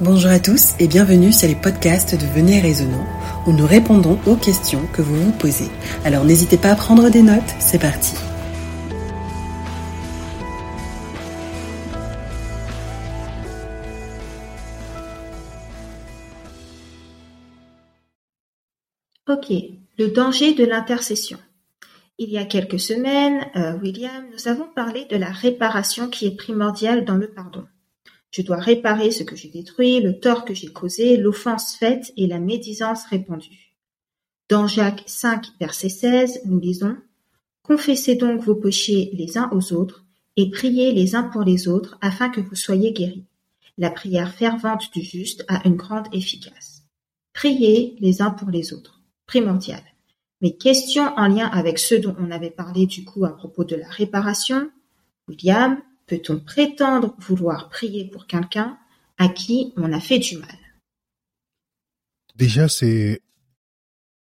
Bonjour à tous et bienvenue sur les podcasts de Venez Raisonnant où nous répondons aux questions que vous vous posez. Alors n'hésitez pas à prendre des notes, c'est parti. Ok, le danger de l'intercession. Il y a quelques semaines, euh, William, nous avons parlé de la réparation qui est primordiale dans le pardon. Je dois réparer ce que j'ai détruit, le tort que j'ai causé, l'offense faite et la médisance répandue. Dans Jacques 5, verset 16, nous lisons Confessez donc vos péchés les uns aux autres et priez les uns pour les autres afin que vous soyez guéris. La prière fervente du juste a une grande efficace. Priez les uns pour les autres. Primordial. Mes questions en lien avec ce dont on avait parlé du coup à propos de la réparation. William, peut-on prétendre vouloir prier pour quelqu'un à qui on a fait du mal? Déjà, c'est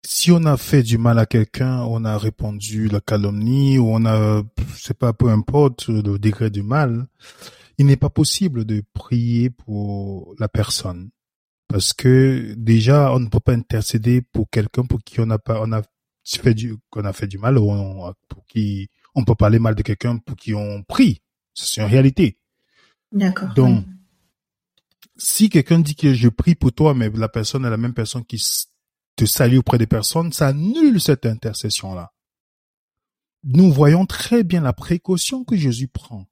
si on a fait du mal à quelqu'un, on a répandu la calomnie ou on a, c'est pas peu importe le degré du mal, il n'est pas possible de prier pour la personne parce que déjà on ne peut pas intercéder pour quelqu'un pour qui on n'a pas, on a fait du, qu'on a fait du mal ou on, pour qui on peut parler mal de quelqu'un pour qui on prie. C'est une réalité. D'accord. Donc, si quelqu'un dit que je prie pour toi, mais la personne est la même personne qui te salue auprès des personnes, ça annule cette intercession-là. Nous voyons très bien la précaution que Jésus prend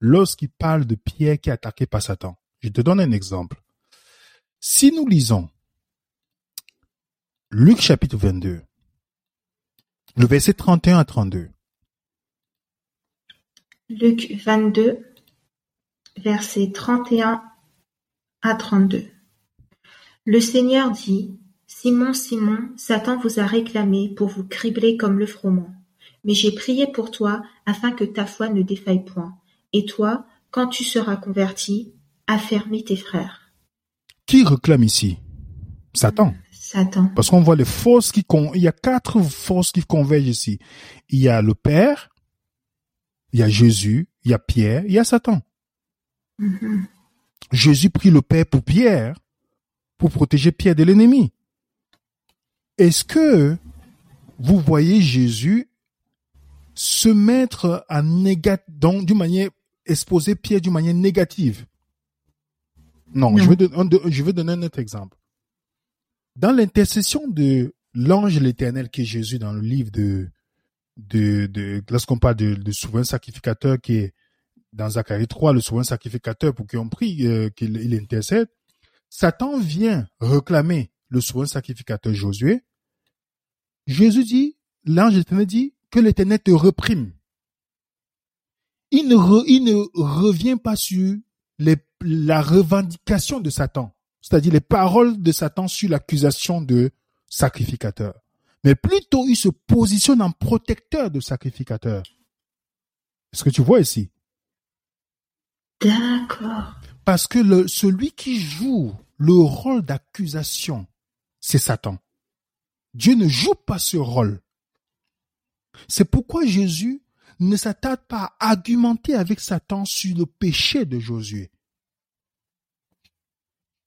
lorsqu'il parle de Pierre qui est attaqué par Satan. Je te donne un exemple. Si nous lisons Luc chapitre 22, le verset 31 à 32. Luc 22, versets 31 à 32. Le Seigneur dit, Simon, Simon, Satan vous a réclamé pour vous cribler comme le froment. Mais j'ai prié pour toi afin que ta foi ne défaille point. Et toi, quand tu seras converti, affermis tes frères. Qui réclame ici? Satan. Satan. Parce qu'on voit les forces qui con... il y a quatre forces qui convergent ici. Il y a le Père, il y a Jésus, il y a Pierre, il y a Satan. Mhm. Jésus prie le Père pour Pierre, pour protéger Pierre de l'ennemi. Est-ce que vous voyez Jésus se mettre à négat, donc d'une manière, exposer Pierre d'une manière négative? Non, Non. Je, vais donner, je vais donner un autre exemple. Dans l'intercession de l'ange de l'éternel qui est Jésus dans le livre de, de, de lorsqu'on parle de, de souverain sacrificateur qui est dans Zacharie 3, le souverain sacrificateur pour qu'on prie, euh, qu'il il intercède, Satan vient réclamer le souverain sacrificateur Josué. Jésus dit, l'ange de l'éternel dit que l'éternel te reprime. Il ne, revient pas sur la revendication de Satan, c'est-à-dire les paroles de Satan sur l'accusation de sacrificateur. Mais plutôt, il se positionne en protecteur de sacrificateur. Est-ce que tu vois ici? D'accord. Parce que le, celui qui joue le rôle d'accusation, c'est Satan. Dieu ne joue pas ce rôle. C'est pourquoi Jésus ne s'attarde pas à argumenter avec Satan sur le péché de Josué.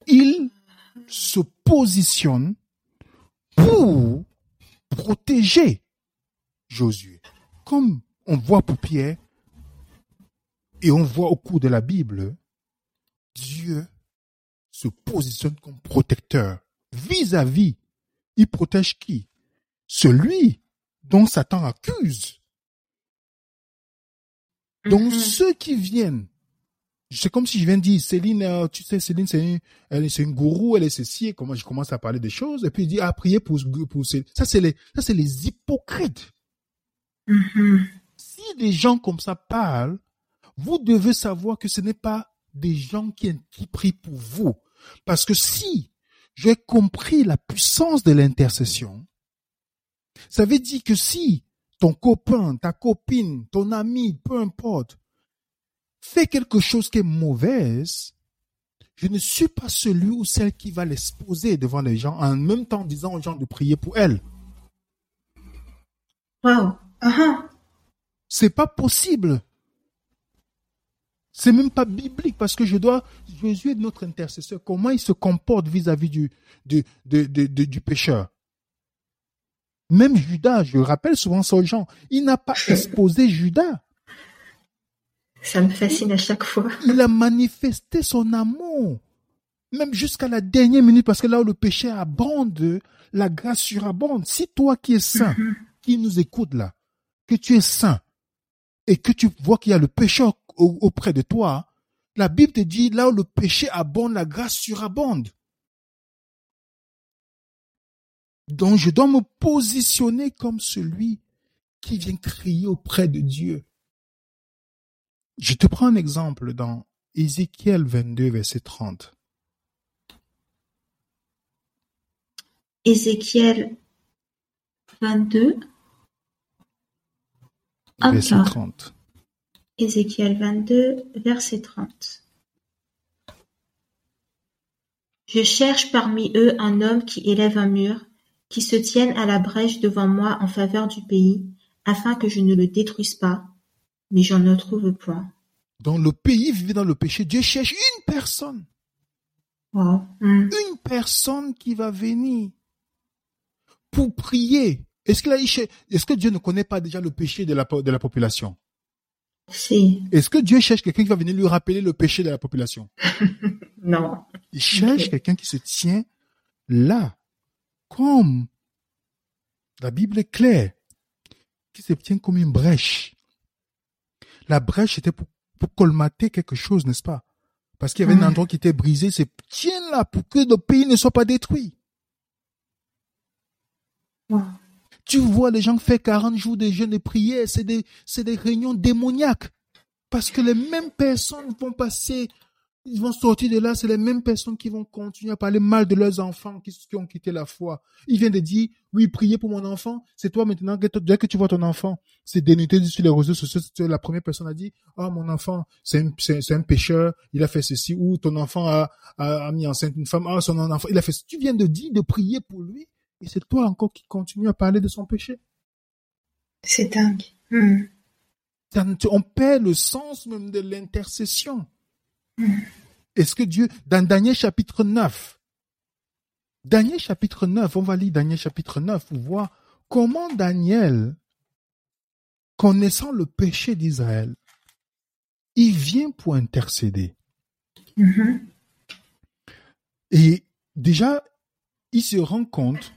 Il se positionne pour protéger Josué. Comme on voit pour Pierre et on voit au cours de la Bible, Dieu se positionne comme protecteur vis-à-vis. Il protège qui? Celui dont Satan accuse. Donc Mhm. ceux qui viennent, c'est comme si je viens de dire, Céline, euh, tu sais, Céline, c'est une, elle est c'est une gourou, elle est ceci, et comment je commence à parler des choses, et puis il dit, ah, prier pour, pour Céline. Ça, c'est les, ça, c'est les hypocrites. Mhm. Si des gens comme ça parlent, vous devez savoir que ce n'est pas des gens qui, qui prient pour vous. Parce que si j'ai compris la puissance de l'intercession, ça veut dire que si ton copain, ta copine, ton ami, peu importe, fait quelque chose qui est mauvaise, je ne suis pas celui ou celle qui va l'exposer devant les gens en même temps disant aux gens de prier pour elle. Wow. Ah ah. C'est pas possible. C'est même pas biblique parce que je dois, Jésus est notre intercesseur. Comment il se comporte vis-à-vis du, du, du pécheur? Même Judas, je rappelle souvent ça aux gens, il n'a pas exposé Judas. Ça me fascine à chaque fois. Il a manifesté son amour, même jusqu'à la dernière minute, parce que là où le péché abonde, la grâce surabonde. Si toi qui es saint, mm-hmm. qui nous écoute là, que tu es saint, et que tu vois qu'il y a le péché auprès de toi, la Bible te dit, là où le péché abonde, la grâce surabonde. Donc je dois me positionner comme celui qui vient crier auprès de Dieu. Je te prends un exemple dans Ézéchiel 22, verset 30. Ézéchiel 22, verset 30. Ézéchiel 22, verset 30. Je cherche parmi eux un homme qui élève un mur, qui se tienne à la brèche devant moi en faveur du pays, afin que je ne le détruise pas, mais j'en ne trouve point. Dans le pays vivait dans le péché, Dieu cherche une personne. Hmm. Une personne qui va venir pour prier. Est-ce que, Dieu ne connaît pas déjà le péché de la, de la population? Si. Est-ce que Dieu cherche quelqu'un qui va venir lui rappeler le péché de la population? Non. Il cherche quelqu'un qui se tient là, comme la Bible est claire, qui se tient comme une brèche. La brèche était pour, colmater quelque chose, n'est-ce pas? Parce qu'il y avait un endroit qui était brisé, c'est tiens là pour que le pays ne soit pas détruit. Tu vois les gens faire 40 jours de jeûne et prières, c'est des, c'est des réunions démoniaques. Parce que les mêmes personnes vont passer ils vont sortir de là, c'est les mêmes personnes qui vont continuer à parler mal de leurs enfants qui, ont quitté la foi. Il vient de dire, oui, priez pour mon enfant, c'est toi maintenant, dès que tu vois ton enfant, c'est dénudé sur les réseaux sociaux, la première personne a dit, ah, mon enfant, c'est un, c'est, un pécheur, il a fait ceci, ou ton enfant a, a, mis enceinte une femme, ah, son enfant, il a fait, tu viens de dire, de prier pour lui, et c'est toi encore qui continue à parler de son péché. C'est dingue. Hmm. On perd le sens même de l'intercession. Est-ce que Dieu, dans Daniel chapitre 9, Daniel chapitre 9, on va lire Daniel chapitre 9 pour voir comment Daniel, connaissant le péché d'Israël, il vient pour intercéder. Mm-hmm. Et déjà, il se rend compte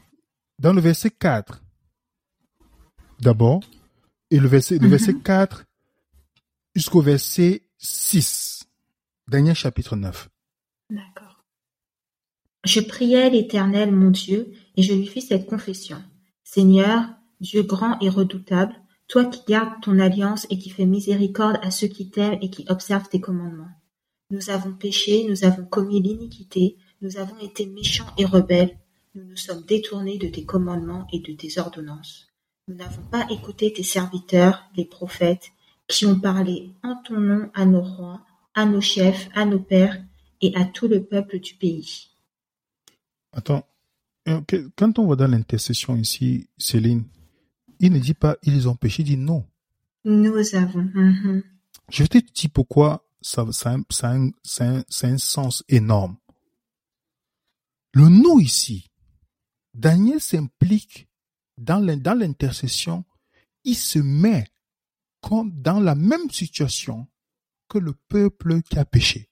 dans le verset 4, d'abord, et le verset, le verset 4 mm-hmm. jusqu'au verset 6. Daniel chapitre 9. D'accord. Je priai l'Éternel mon Dieu, et je lui fis cette confession. Seigneur, Dieu grand et redoutable, toi qui gardes ton alliance et qui fais miséricorde à ceux qui t'aiment et qui observent tes commandements. Nous avons péché, nous avons commis l'iniquité, nous avons été méchants et rebelles, nous nous sommes détournés de tes commandements et de tes ordonnances. Nous n'avons pas écouté tes serviteurs, les prophètes, qui ont parlé en ton nom à nos rois, à nos chefs, à nos pères et à tout le peuple du pays. Attends, euh, quand on va dans l'intercession ici, Céline, il ne dit pas ils ont péché, il dit non. Nous avons. Mm-hmm. Je vais te dire pourquoi ça, ça, ça, a un, sens énorme. Le nous ici, Daniel s'implique dans l'intercession, il se met comme dans la même situation que le peuple qui a péché.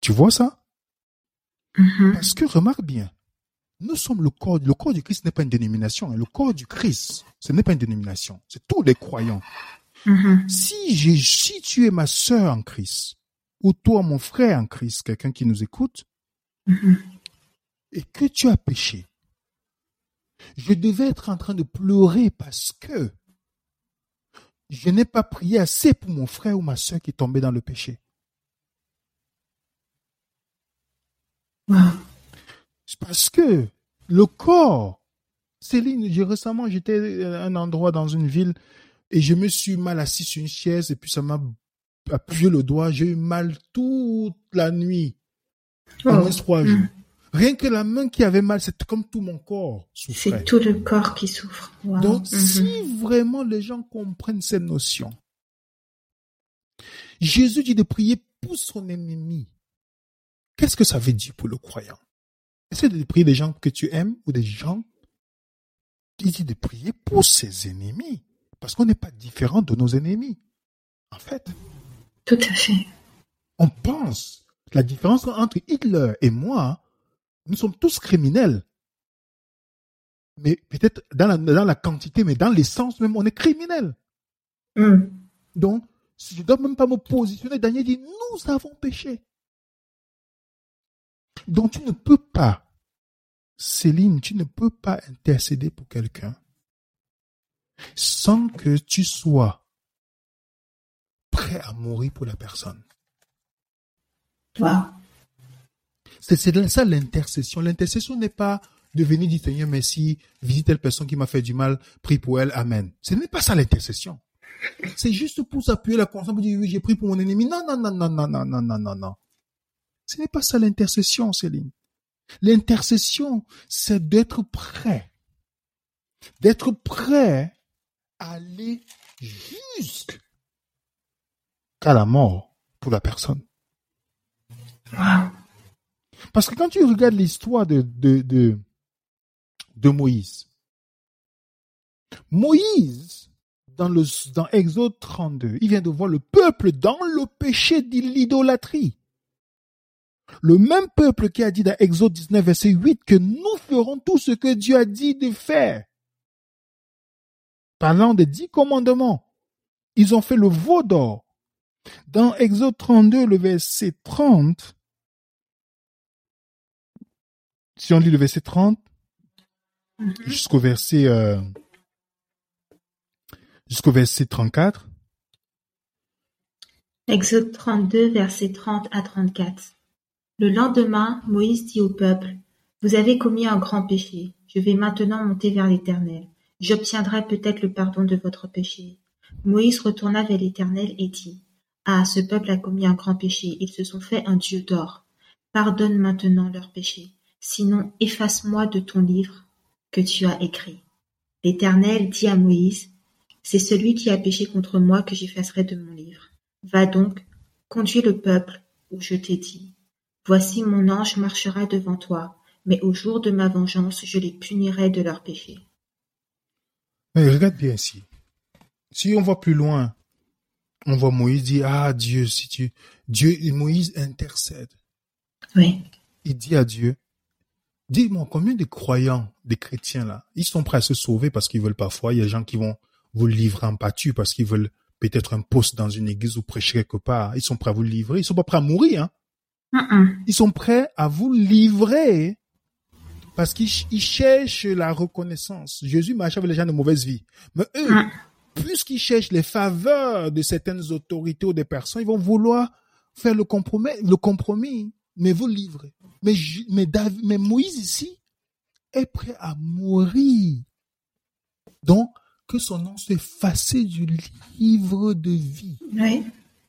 Tu vois ça? Mm-hmm. Parce que remarque bien, nous sommes le corps, le corps du Christ n'est pas une dénomination. Hein. Le corps du Christ, ce n'est pas une dénomination. C'est tous les croyants. Mm-hmm. Si, si tu es ma sœur en Christ, ou toi mon frère en Christ, quelqu'un qui nous écoute, mm-hmm. et que tu as péché, je devais être en train de pleurer parce que je n'ai pas prié assez pour mon frère ou ma soeur qui tombé dans le péché. C'est parce que le corps, Céline, récemment j'étais à un endroit dans une ville et je me suis mal assis sur une chaise et puis ça m'a appuyé le doigt. J'ai eu mal toute la nuit, au moins trois jours. Mm. Rien que la main qui avait mal, c'est comme tout mon corps souffrait. C'est tout le corps qui souffre. Donc, mhm. si vraiment les gens comprennent ces notions, Jésus dit de prier pour son ennemi. Qu'est-ce que ça veut dire pour le croyant? Est-ce de prier des gens que tu aimes ou des gens Il dit de prier pour ses ennemis. Parce qu'on n'est pas différent de nos ennemis. En fait. Tout à fait. On pense. La différence entre Hitler et moi, nous sommes tous criminels. Mais peut-être dans la, dans la quantité, mais dans l'essence même, on est criminels. Hmm. Donc, si je ne dois même pas me positionner, Daniel dit, nous avons péché. Donc tu ne peux pas, Céline, tu ne peux pas intercéder pour quelqu'un sans que tu sois prêt à mourir pour la personne. Wow. C'est ça l'intercession. L'intercession n'est pas de venir dire Seigneur merci, visite telle personne qui m'a fait du mal, prie pour elle, amen. Ce n'est pas ça l'intercession. C'est juste pour s'appuyer la conscience pour dire oui, j'ai pris pour mon ennemi. Non, non, non, non, non, non, non, non, non, non. Ce n'est pas ça l'intercession, Céline. L'intercession, c'est d'être prêt. D'être prêt à aller jusqu'à la mort pour la personne. Parce que quand tu regardes l'histoire de, de, de, de Moïse, Moïse, dans, le, dans Exode 32, il vient de voir le peuple dans le péché de l'idolâtrie. Le même peuple qui a dit dans Exode 19, verset 8, que nous ferons tout ce que Dieu a dit de faire. Parlant des dix commandements, ils ont fait le veau d'or. Dans Exode 32, le verset 30, si on lit le verset 30 mhm. jusqu'au verset euh, jusqu'au verset 34. Exode 32, verset 30 à 34. Le lendemain, Moïse dit au peuple, Vous avez commis un grand péché. Je vais maintenant monter vers l'Éternel. J'obtiendrai peut-être le pardon de votre péché. Moïse retourna vers l'Éternel et dit, Ah, ce peuple a commis un grand péché. Ils se sont fait un Dieu d'or. Pardonne maintenant leur péché. Sinon, efface-moi de ton livre que tu as écrit. L'Éternel dit à Moïse, C'est celui qui a péché contre moi que j'effacerai de mon livre. Va donc, conduis le peuple où je t'ai dit. Voici mon ange marchera devant toi, mais au jour de ma vengeance je les punirai de leurs péchés. Mais regarde bien ici. Si on voit plus loin, on voit Moïse dire, ah Dieu, si tu, Dieu, Moïse intercède. Oui. Il dit à Dieu, dis-moi combien de croyants, des chrétiens là, ils sont prêts à se sauver parce qu'ils veulent parfois, il y a des gens qui vont vous livrer en pâture parce qu'ils veulent peut-être un poste dans une église ou prêcher quelque part. Ils sont prêts à vous livrer, ils sont pas prêts à mourir, hein. Ils sont prêts à vous livrer parce qu'ils cherchent la reconnaissance. Jésus marche avec les gens de mauvaise vie. Mais eux, mm. puisqu'ils cherchent les faveurs de certaines autorités ou des personnes, ils vont vouloir faire le compromis, le compromis mais vous livrer. Mais, mais, David, mais Moïse ici est prêt à mourir. Donc, que son nom soit effacé du livre de vie.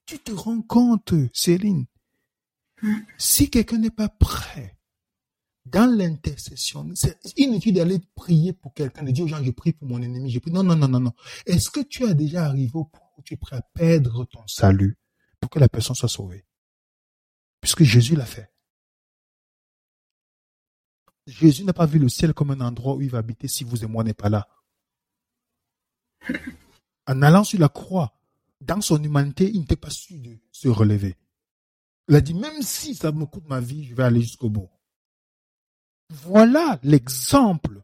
Tu te rends compte, Céline, si quelqu'un n'est pas prêt dans l'intercession, c'est inutile d'aller prier pour quelqu'un, de dire aux gens, je prie pour mon ennemi, je prie. Non, non, non, non, non. Est-ce que tu as déjà arrivé au point où tu es prêt à perdre ton salut pour que la personne soit sauvée? Puisque Jésus l'a fait. Jésus n'a pas vu le ciel comme un endroit où il va habiter si vous et moi n'est pas là. En allant sur la croix, dans son humanité, il n'était pas su de se relever. Il a dit, même si ça me coûte ma vie, je vais aller jusqu'au bout. Voilà l'exemple.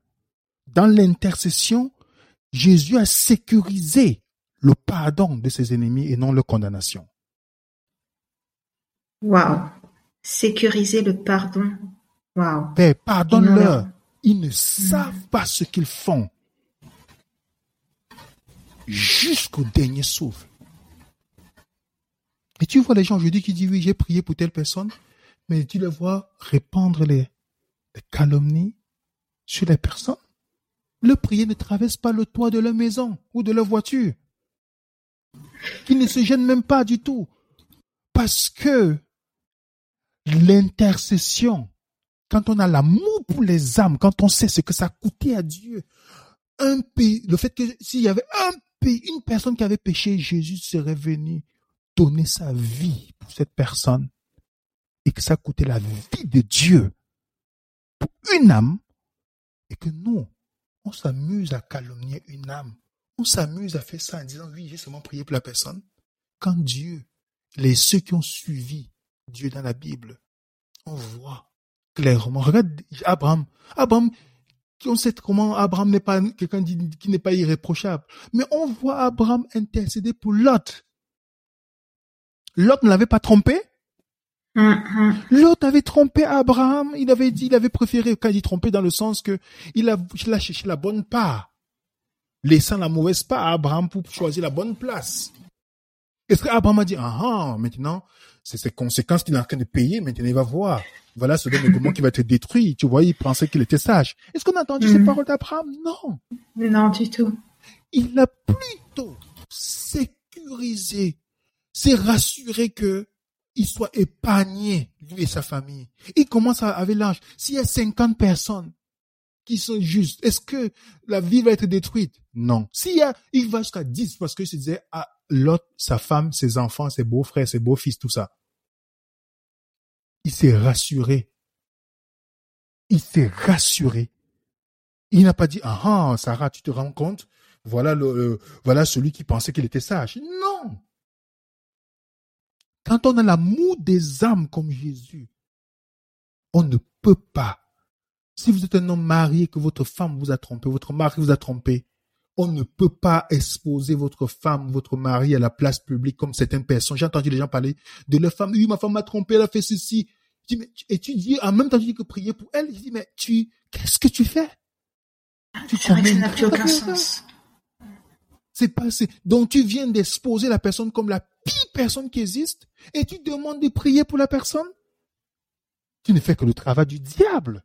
Dans l'intercession, Jésus a sécurisé le pardon de ses ennemis et non leur condamnation. Wow. Sécuriser le pardon. Wow. Père, pardonne-leur. Ils ne savent pas ce qu'ils font. Jusqu'au dernier souffle. Et tu vois les gens aujourd'hui qui disent oui, j'ai prié pour telle personne, mais tu les vois répandre les, calomnies sur les personnes. Le prier ne traverse pas le toit de leur maison ou de leur voiture. Ils ne se gênent même pas du tout. Parce que l'intercession, quand on a l'amour pour les âmes, quand on sait ce que ça coûté à Dieu, un pays, le fait que s'il y avait un pays, une personne qui avait péché, Jésus serait venu donné sa vie pour cette personne et que ça coûté la vie de Dieu pour une âme et que nous, on s'amuse à calomnier une âme. On s'amuse à faire ça en disant oui, j'ai seulement prié pour la personne. Quand Dieu, les ceux qui ont suivi Dieu dans la Bible, on voit clairement. Regarde Abraham. Abraham, on sait comment Abraham n'est pas quelqu'un qui n'est pas irréprochable. Mais on voit Abraham intercéder pour Lot. Lot ne l'avait pas trompé? Mm-hmm. Lot avait trompé Abraham. Il avait dit, il avait préféré, quand il dit trompé dans le sens que il a, il a cherché la bonne part, laissant la mauvaise part à Abraham pour choisir la bonne place. Est-ce qu'Abraham a dit, ah, ah maintenant, c'est ses conséquences qu'il est en train de payer, maintenant il va voir. Voilà ce moment qui va être détruit. Tu vois, il pensait qu'il était sage. Est-ce qu'on a entendu ces mm. paroles d'Abraham? Non. Non, du tout. Il a plutôt sécurisé, s'est rassuré que il soit épargné, lui et sa famille. Il commence à, avec l'âge. S'il y a 50 personnes qui sont justes, est-ce que la vie va être détruite? Non. S'il y a, il va jusqu'à 10 parce qu'il se disait, ah, l'autre, sa femme, ses enfants, ses beaux-frères, ses beaux-fils, tout ça il s'est rassuré. Il s'est rassuré. Il n'a pas dit, ah, ah, Sarah, tu te rends compte? Voilà le, voilà celui qui pensait qu'il était sage. Non! Quand on a l'amour des âmes comme Jésus, on ne peut pas. Si vous êtes un homme marié, que votre femme vous a trompé, votre mari vous a trompé, on ne peut pas exposer votre femme, votre mari à la place publique comme certaines personnes. J'ai entendu les gens parler de leur femme. Oui, ma femme m'a trompé, elle a fait ceci. Je dis, mais, et tu dis, en même temps, tu dis que prier pour elle. Je dis, mais tu, qu'est-ce que tu fais? Tu ça n'a plus aucun sens. C'est pas, c'est, donc tu viens d'exposer la personne comme la pire personne qui existe et tu demandes de prier pour la personne? Tu ne fais que le travail du diable.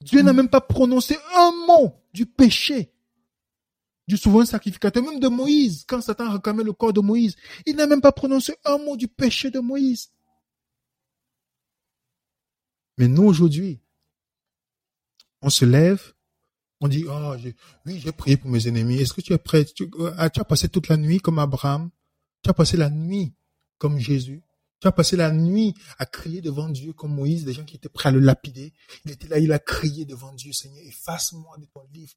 Dieu n'a même pas prononcé un mot du péché du souverain sacrificateur, même de Moïse, quand Satan a réclamé le corps de Moïse, il n'a même pas prononcé un mot du péché de Moïse. Mais nous, aujourd'hui, on se lève, on dit, oh, oui, j'ai prié pour mes ennemis. Est-ce que tu es prêt? Euh, tu as passé toute la nuit comme Abraham? Tu as passé la nuit comme Jésus? Tu as passé la nuit à crier devant Dieu comme Moïse, des gens qui étaient prêts à le lapider. Il était là, il a crié devant Dieu, Seigneur, efface-moi de ton livre.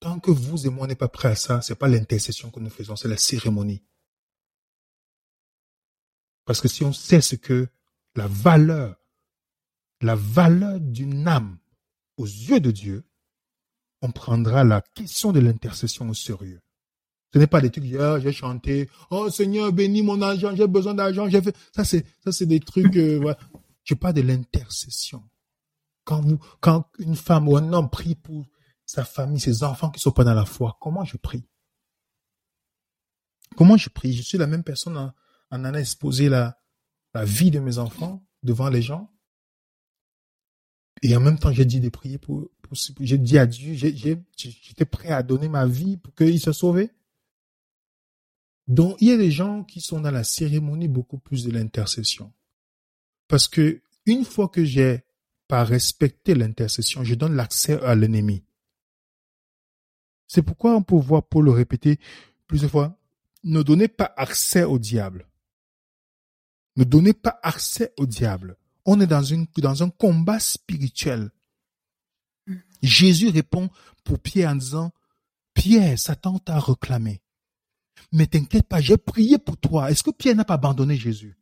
Tant que vous et moi n'est pas prêts à ça, c'est pas l'intercession que nous faisons, c'est la cérémonie. Parce que si on sait ce que la valeur, la valeur d'une âme aux yeux de Dieu, on prendra la question de l'intercession au sérieux. Ce n'est pas des trucs, ah, j'ai chanté, oh Seigneur, bénis mon argent, j'ai besoin d'argent, j'ai fait. Ça, c'est, ça, c'est des trucs, euh, voilà. Je parle de l'intercession. Quand vous, quand une femme ou un homme prie pour sa famille, ses enfants qui sont pas dans la foi, comment je prie? Comment je prie? Je suis la même personne en, en allant exposer la, la vie de mes enfants devant les gens. Et en même temps, j'ai dit de prier pour, pour j'ai dit à Dieu, j'étais prêt à donner ma vie pour qu'il se sauve. Donc, il y a des gens qui sont dans la cérémonie beaucoup plus de l'intercession. Parce que une fois que j'ai pas respecté l'intercession, je donne l'accès à l'ennemi. C'est pourquoi on peut voir Paul le répéter plusieurs fois. Ne donnez pas accès au diable. Ne donnez pas accès au diable. On est dans, une, dans un combat spirituel. Jésus répond pour Pierre en disant, Pierre, Satan t'a réclamé. Mais t'inquiète pas, j'ai prié pour toi. Est-ce que Pierre n'a pas abandonné Jésus?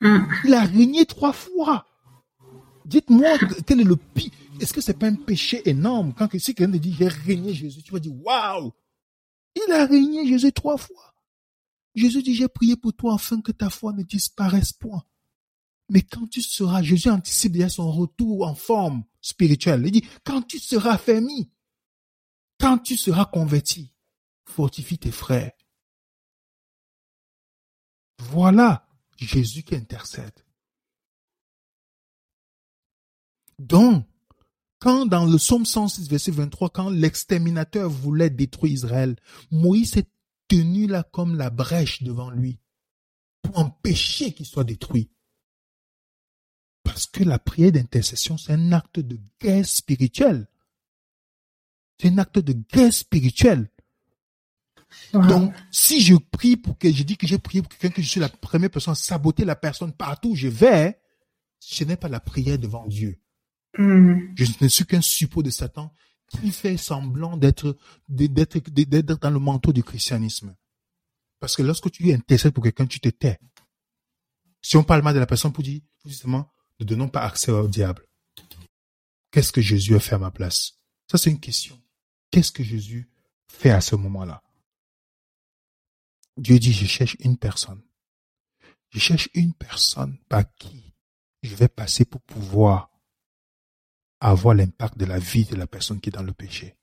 Mm. Il a régné trois fois. Dites-moi quel est le pire. Est-ce que c'est pas un péché énorme? Quand si quelqu'un te dit j'ai régné Jésus, tu vas dire waouh, il a régné Jésus trois fois. Jésus dit j'ai prié pour toi afin que ta foi ne disparaisse point. Mais quand tu seras, Jésus anticipe déjà son retour en forme spirituelle. Il dit quand tu seras fermi, quand tu seras converti, fortifie tes frères. Voilà Jésus qui intercède. Donc, quand dans le psaume 106, verset 23, quand l'exterminateur voulait détruire Israël, Moïse s'est tenu là comme la brèche devant lui pour empêcher qu'il soit détruit. Parce que la prière d'intercession, c'est un acte de guerre spirituelle. C'est un acte de guerre spirituelle. Donc, si je prie pour que je dis que j'ai prié pour quelqu'un, que je suis la première personne à saboter la personne partout où je vais, ce n'est pas la prière devant Dieu. Mhm. Je ne suis qu'un suppôt de Satan qui fait semblant d'être, d'être, d'être dans le manteau du christianisme. Parce que lorsque tu intercèdes pour quelqu'un, tu te tais. Si on parle mal de la personne pour dire, justement, ne donnons pas accès au diable. Qu'est-ce que Jésus a fait à ma place? Ça, c'est une question. Qu'est-ce que Jésus fait à ce moment-là? Dieu dit, je cherche une personne. Je cherche une personne par qui je vais passer pour pouvoir avoir l'impact de la vie de la personne qui est dans le péché.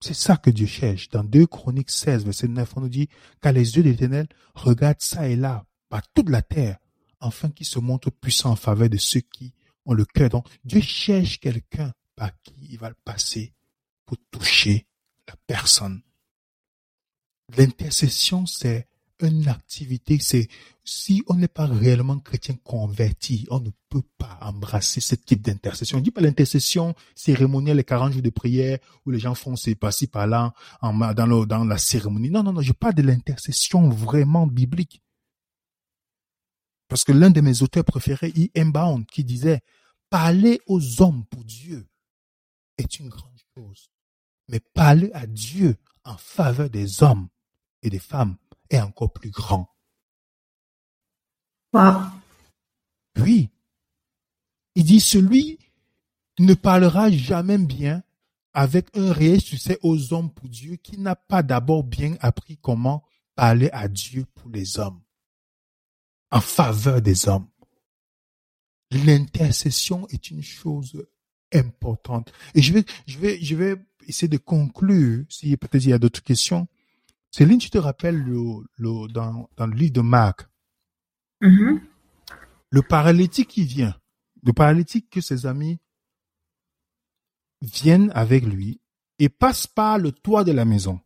C'est ça que Dieu cherche. Dans 2 Chroniques 16, verset 9, on nous dit, car les yeux de l'Éternel regardent ça et là, par toute la terre, afin qu'il se montre puissant en faveur de ceux qui ont le cœur. Donc, Dieu cherche quelqu'un par qui il va passer pour toucher la personne. L'intercession, c'est une activité, c'est si on n'est pas réellement chrétien converti, on ne peut pas embrasser ce type d'intercession. On dit pas l'intercession cérémonielle, les 40 jours de prière où les gens font ces par-ci par-là dans, la cérémonie. Non, non, non, je parle de l'intercession vraiment biblique. Parce que l'un de mes auteurs préférés, E. Bound, qui disait, parler aux hommes pour Dieu est une grande chose. Mais parler à Dieu en faveur des hommes et des femmes est encore plus grand. Wow. Oui. Il dit, celui ne parlera jamais bien avec un réel succès aux hommes pour Dieu qui n'a pas d'abord bien appris comment parler à Dieu pour les hommes, en faveur des hommes. L'intercession est une chose importante. Et je vais, je vais, je vais essayer de conclure, si peut-être il y a d'autres questions. Céline, tu te rappelles le, le, dans, dans le livre de Marc, Mhm. le paralytique qui vient, le paralytique que ses amis viennent avec lui et passent par le toit de la maison.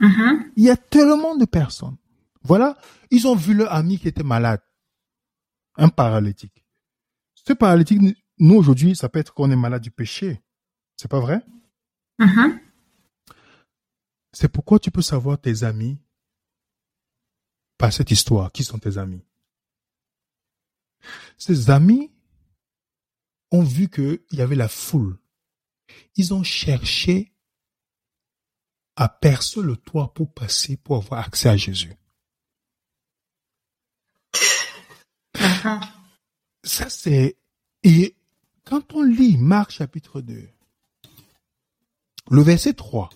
Mhm. Il y a tellement de personnes. Voilà, ils ont vu leur ami qui était malade, un paralytique. Ce paralytique, nous aujourd'hui, ça peut être qu'on est malade du péché. C'est pas vrai? Mhm. C'est pourquoi tu peux savoir tes amis par cette histoire. Qui sont tes amis? Ces amis ont vu qu'il y avait la foule. Ils ont cherché à percer le toit pour passer, pour avoir accès à Jésus. Mhm. Ça, c'est... Et quand on lit Marc chapitre 2, le verset 3,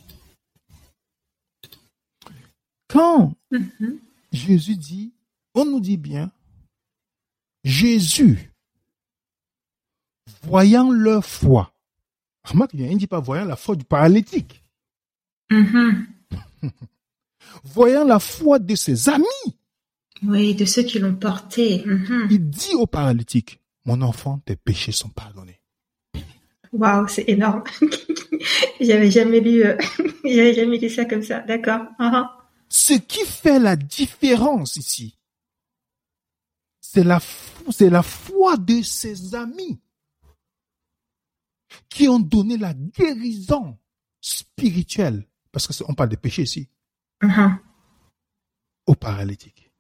quand Mhm. Jésus dit, on nous dit bien, Jésus, voyant leur foi, remarque bien, il ne dit pas voyant la foi du paralytique, Mhm. voyant la foi de ses amis, Oui, de ceux qui l'ont porté. Mhm. il dit au paralytique, mon enfant, tes péchés sont pardonnés. Waouh, c'est énorme. J'avais jamais lu, euh, j'avais jamais lu ça comme ça. D'accord. Mhm. Ce qui fait la différence ici, c'est la, fo- c'est la foi de ses amis qui ont donné la guérison spirituelle, parce qu'on parle de péché ici, Mhm. au paralytique.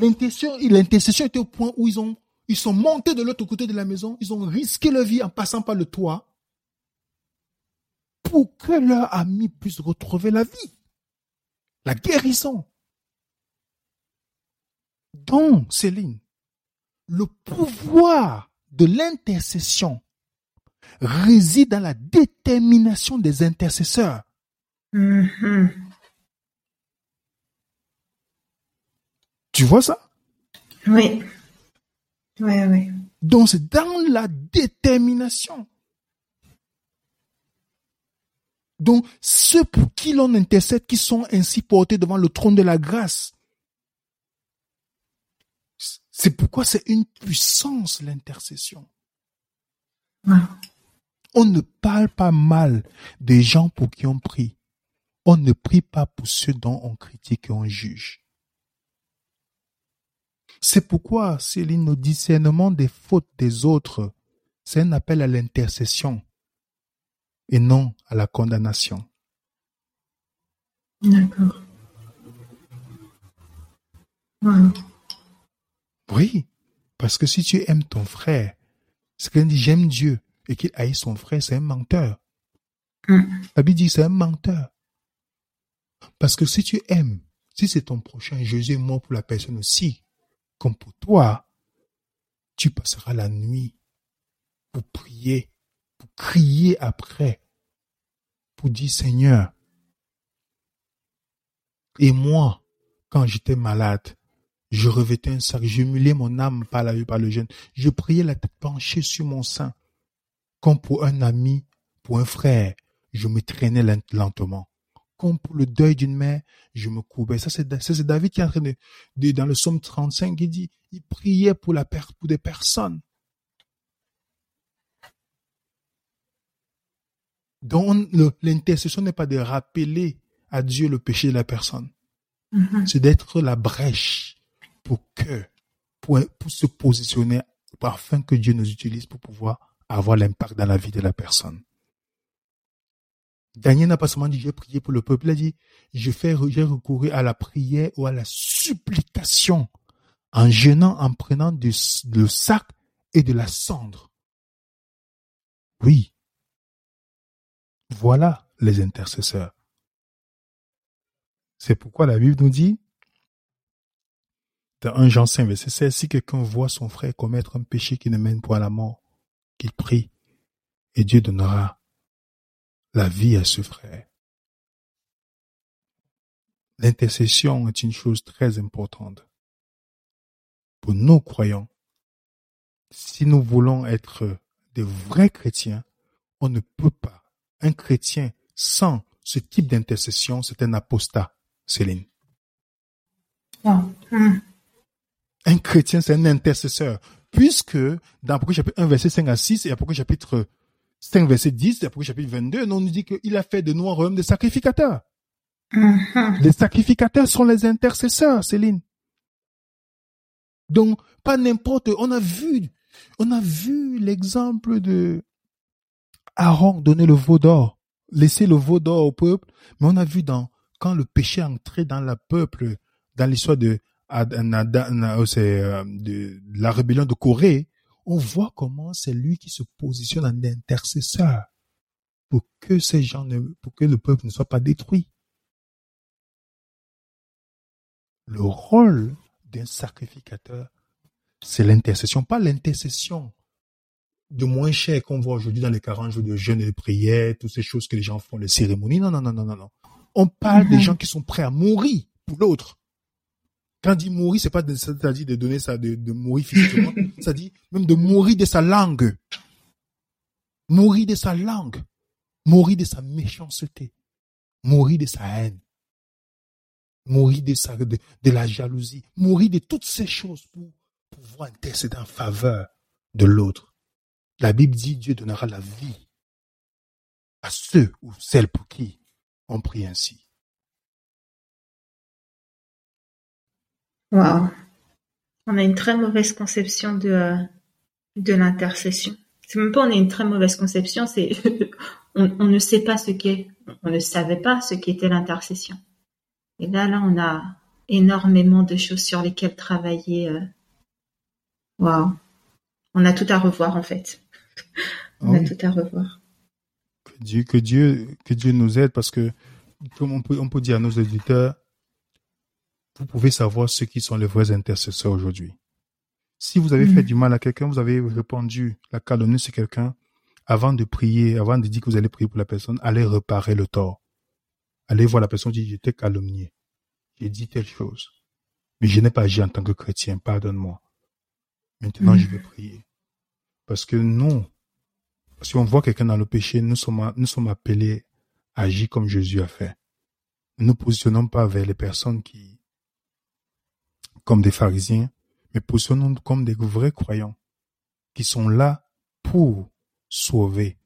L'intercession, l'intercession était au point où ils ont, ils sont montés de l'autre côté de la maison, ils ont risqué leur vie en passant par le toit pour que leur ami puisse retrouver la vie, la guérison. Donc, Céline, le pouvoir de l'intercession réside dans la détermination des intercesseurs. Mhm. Tu vois ça? Oui. Ouais, ouais. Donc, c'est dans la détermination. Donc, ceux pour qui l'on intercède, qui sont ainsi portés devant le trône de la grâce. C'est pourquoi c'est une puissance, l'intercession. On ne parle pas mal des gens pour qui on prie. On ne prie pas pour ceux dont on critique et on juge. C'est pourquoi, Céline, le discernement des fautes des autres C'est un appel à l'intercession et non à la condamnation. D'accord. Oui, parce que si tu aimes ton frère, c'est qu'il dit j'aime Dieu et qu'il haït son frère, c'est un menteur. Mm. La Bible dit c'est un menteur. Parce que si tu aimes, si c'est ton prochain, Jésus est mort pour la personne aussi, comme pour toi, tu passeras la nuit pour prier, crier après, pour dire Seigneur. Et moi, quand j'étais malade, je revêtais un sac, je mulais mon âme par la par le jeûne. Je priais la tête penchée sur mon sein. Comme pour un ami, pour un frère, je me traînais lentement. Comme pour le deuil d'une mère, je me courbais. Ça, c'est, David qui est en train de, dans le psaume 35, il dit, il priait pour la pour des personnes. Donc, l'intercession n'est pas de rappeler à Dieu le péché de la personne. Mm-hmm. C'est d'être la brèche pour que, pour, pour se positionner afin que Dieu nous utilise pour pouvoir avoir l'impact dans la vie de la personne. Daniel n'a pas seulement dit j'ai prié pour le peuple, il a dit je fais, j'ai recouru à la prière ou à la supplication en jeûnant, en prenant du, le sac et de la cendre. Oui. Voilà les intercesseurs. C'est pourquoi la Bible nous dit, dans 1 Jean 5, verset 16, si quelqu'un voit son frère commettre un péché qui ne mène pas à la mort, qu'il prie, et Dieu donnera la vie à ce frère. L'intercession est une chose très importante pour nos croyants. Si nous voulons être des vrais chrétiens, on ne peut pas. Un chrétien sans ce type d'intercession, c'est un apostat, Céline. Hmm. Un chrétien, c'est un intercesseur. Puisque dans Apocalypse chapitre 1, verset 5 à 6 et Apocalypse chapitre 5, verset 10 et Apocalypse chapitre 22, on nous dit qu'il a fait de nous un royaume de sacrificateurs. Mhm. Les sacrificateurs sont les intercesseurs, Céline. Donc, pas n'importe, on a vu, on a vu l'exemple de Aaron donner le veau d'or, laisser le veau d'or au peuple, mais on a vu dans, quand le péché est entré dans le peuple, dans l'histoire de euh, de la rébellion de Corée, on voit comment c'est lui qui se positionne en intercesseur pour que ces gens ne, pour que le peuple ne soit pas détruit. Le rôle d'un sacrificateur, c'est l'intercession, pas l'intercession de moins cher qu'on voit aujourd'hui dans les 40 jours de jeûne et de prière, toutes ces choses que les gens font, les cérémonies. Non, non, non, non, non, non. On parle des Mhm. gens qui sont prêts à mourir pour l'autre. Quand on dit mourir, c'est pas de, c'est-à-dire de donner ça, de, de mourir physiquement, ça dit même de mourir de sa langue. Mourir de sa langue. Mourir de sa méchanceté. Mourir de sa haine. Mourir de sa, de, de la jalousie. Mourir de toutes ces choses pour pouvoir intercéder en faveur de l'autre. La Bible dit Dieu donnera la vie à ceux ou celles pour qui on prie ainsi. Wow. On a une très mauvaise conception de, euh, de l'intercession. C'est même pas on a une très mauvaise conception, c'est on, ne sait pas ce qu'est, on ne savait pas ce qu'était l'intercession. Et là, là, on a énormément de choses sur lesquelles travailler. Waouh. On a tout à revoir en fait. On Ah a oui. tout à revoir. Que Dieu, que Dieu, que Dieu nous aide parce que, comme on peut, on peut dire à nos auditeurs, vous pouvez savoir ceux qui sont les vrais intercesseurs aujourd'hui. Si vous avez fait du mal à quelqu'un, vous avez répandu la calomnie sur quelqu'un, avant de prier, avant de dire que vous allez prier pour la personne, allez réparer le tort. Allez voir la personne dire, j'étais calomnié. J'ai dit telle chose. Mais je n'ai pas agi en tant que chrétien, pardonne-moi. Maintenant, je vais prier. Parce que nous, si on voit quelqu'un dans le péché, nous sommes, appelés à agir comme Jésus a fait. Ne nous positionnons pas vers les personnes qui, comme des pharisiens, mais positionnons-nous comme des vrais croyants qui sont là pour sauver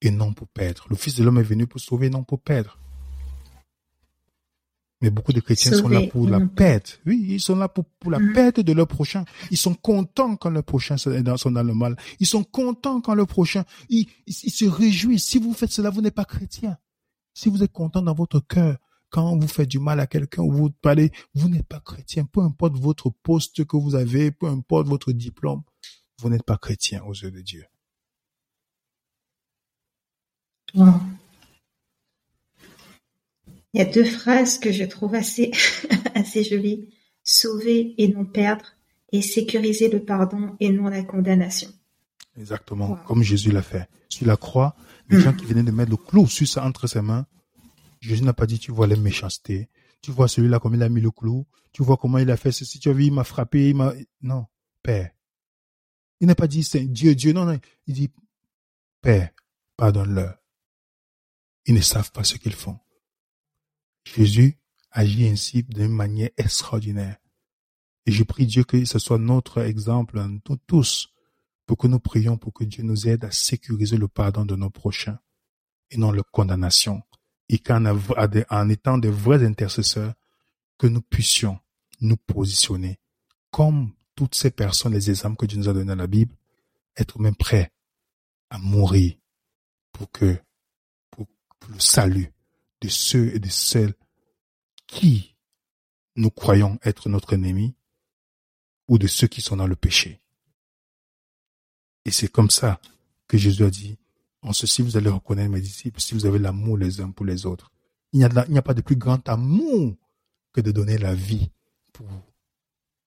et non pour perdre. Le Fils de l'homme est venu pour sauver et non pour perdre. Mais beaucoup de chrétiens sont là pour la perte. Oui, ils sont là pour, pour la mm. perte de leur prochain. Ils sont contents quand leur prochain sont dans, le mal. Ils sont contents quand leur prochain, ils, ils, se réjouissent. Si vous faites cela, vous n'êtes pas chrétien. Si vous êtes content dans votre cœur, quand vous faites du mal à quelqu'un ou vous parlez, vous n'êtes pas chrétien. Peu importe votre poste que vous avez, peu importe votre diplôme, vous n'êtes pas chrétien aux yeux de Dieu. Il y a deux phrases que je trouve assez, assez jolies. Sauver et non perdre et sécuriser le pardon et non la condamnation. Exactement, comme Jésus l'a fait. Sur la croix, les gens qui venaient de mettre le clou sur ça entre ses mains, Jésus n'a pas dit, tu vois les méchancetés, tu vois celui-là comme il a mis le clou, tu vois comment il a fait ceci, tu as vu, il m'a frappé, il m'a... Non, Père. Il n'a pas dit, c'est Dieu, Dieu, non, non. Il dit, Père, pardonne-leur. Ils ne savent pas ce qu'ils font. Jésus agit ainsi d'une manière extraordinaire. Et je prie Dieu que ce soit notre exemple, nous tous, pour que nous prions pour que Dieu nous aide à sécuriser le pardon de nos prochains et non la condamnation. Et qu'en en étant de vrais intercesseurs, que nous puissions nous positionner comme toutes ces personnes, les exemples que Dieu nous a donnés dans la Bible, être même prêts à mourir pour que, pour le salut de ceux et de celles qui nous croyons être notre ennemi ou de ceux qui sont dans le péché. Et c'est comme ça que Jésus a dit, en ceci vous allez reconnaître mes disciples si vous avez l'amour les uns pour les autres. Il n'y a, pas de plus grand amour que de donner la vie pour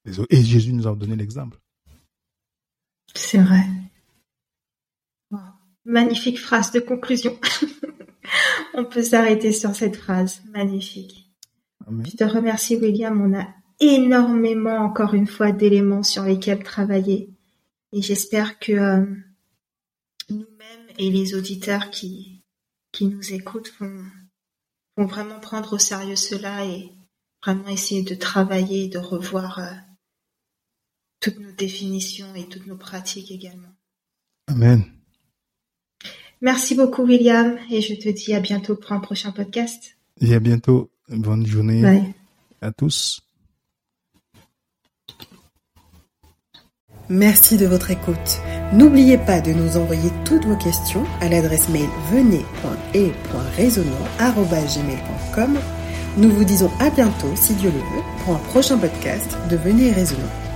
les autres. Et Jésus nous a donné l'exemple. C'est vrai. Magnifique phrase de conclusion. On peut s'arrêter sur cette phrase. Magnifique. Je te remercie, William. On a énormément, encore une fois, d'éléments sur lesquels travailler. Et j'espère que euh, nous-mêmes et les auditeurs qui, qui nous écoutent vont, vont vraiment prendre au sérieux cela et vraiment essayer de travailler, de revoir euh, toutes nos définitions et toutes nos pratiques également. Amen. Merci beaucoup, William, et je te dis à bientôt pour un prochain podcast. Et à bientôt. Bonne journée à tous. Merci de votre écoute. N'oubliez pas de nous envoyer toutes vos questions à l'adresse mail venez.et.raisonnant.gmail.com. Nous vous disons à bientôt, si Dieu le veut, pour un prochain podcast de Venez Raisonnant.